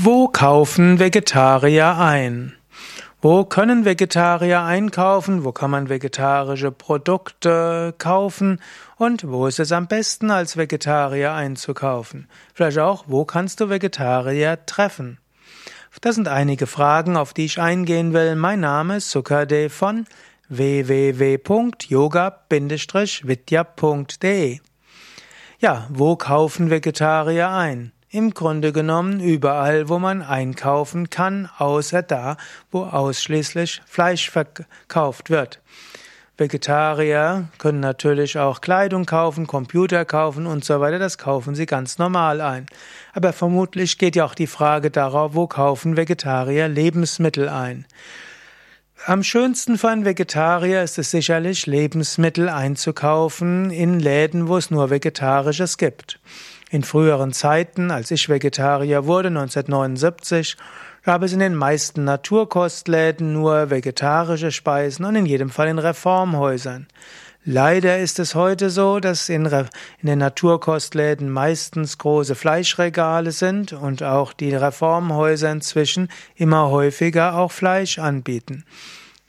Wo kaufen Vegetarier ein? Wo können Vegetarier einkaufen? Wo kann man vegetarische Produkte kaufen? Und wo ist es am besten, als Vegetarier einzukaufen? Vielleicht auch, wo kannst du Vegetarier treffen? Das sind einige Fragen, auf die ich eingehen will. Mein Name ist Sukade von www.yoga-vidya.de. Ja, wo kaufen Vegetarier ein? Im Grunde genommen überall, wo man einkaufen kann, außer da, wo ausschließlich Fleisch verkauft wird. Vegetarier können natürlich auch Kleidung kaufen, Computer kaufen und so weiter, das kaufen sie ganz normal ein. Aber vermutlich geht ja auch die Frage darauf, wo kaufen Vegetarier Lebensmittel ein. Am schönsten für einen Vegetarier ist es sicherlich, Lebensmittel einzukaufen in Läden, wo es nur Vegetarisches gibt. In früheren Zeiten, als ich Vegetarier wurde, 1979, gab es in den meisten Naturkostläden nur vegetarische Speisen und in jedem Fall in Reformhäusern. Leider ist es heute so, dass in, in, den Naturkostläden meistens große Fleischregale sind und auch die Reformhäuser inzwischen immer häufiger auch Fleisch anbieten.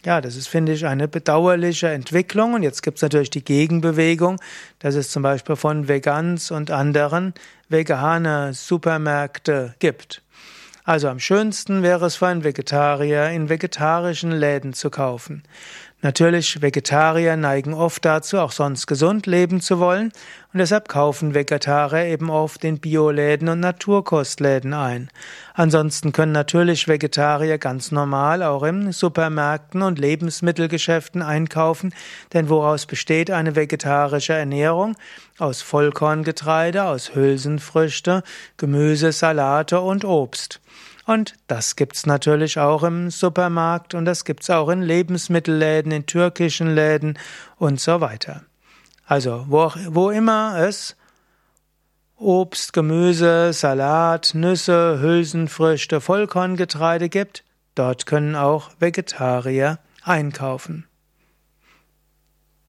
Ja, das ist, finde ich, eine bedauerliche Entwicklung. Und jetzt gibt es natürlich die Gegenbewegung, dass es zum Beispiel von Vegans und anderen vegane Supermärkte gibt. Also am schönsten wäre es für einen Vegetarier, in vegetarischen Läden zu kaufen. Natürlich, Vegetarier neigen oft dazu, auch sonst gesund leben zu wollen, und deshalb kaufen Vegetarier eben oft in Bioläden und Naturkostläden ein. Ansonsten können natürlich Vegetarier ganz normal auch in Supermärkten und Lebensmittelgeschäften einkaufen, denn woraus besteht eine vegetarische Ernährung? Aus Vollkorngetreide, aus Hülsenfrüchte, Gemüse, Salate und Obst. Und das gibt's natürlich auch im Supermarkt und das gibt's auch in Lebensmittelläden, in türkischen Läden und so weiter. Also, wo, wo immer es Obst, Gemüse, Salat, Nüsse, Hülsenfrüchte, Vollkorngetreide gibt, dort können auch Vegetarier einkaufen.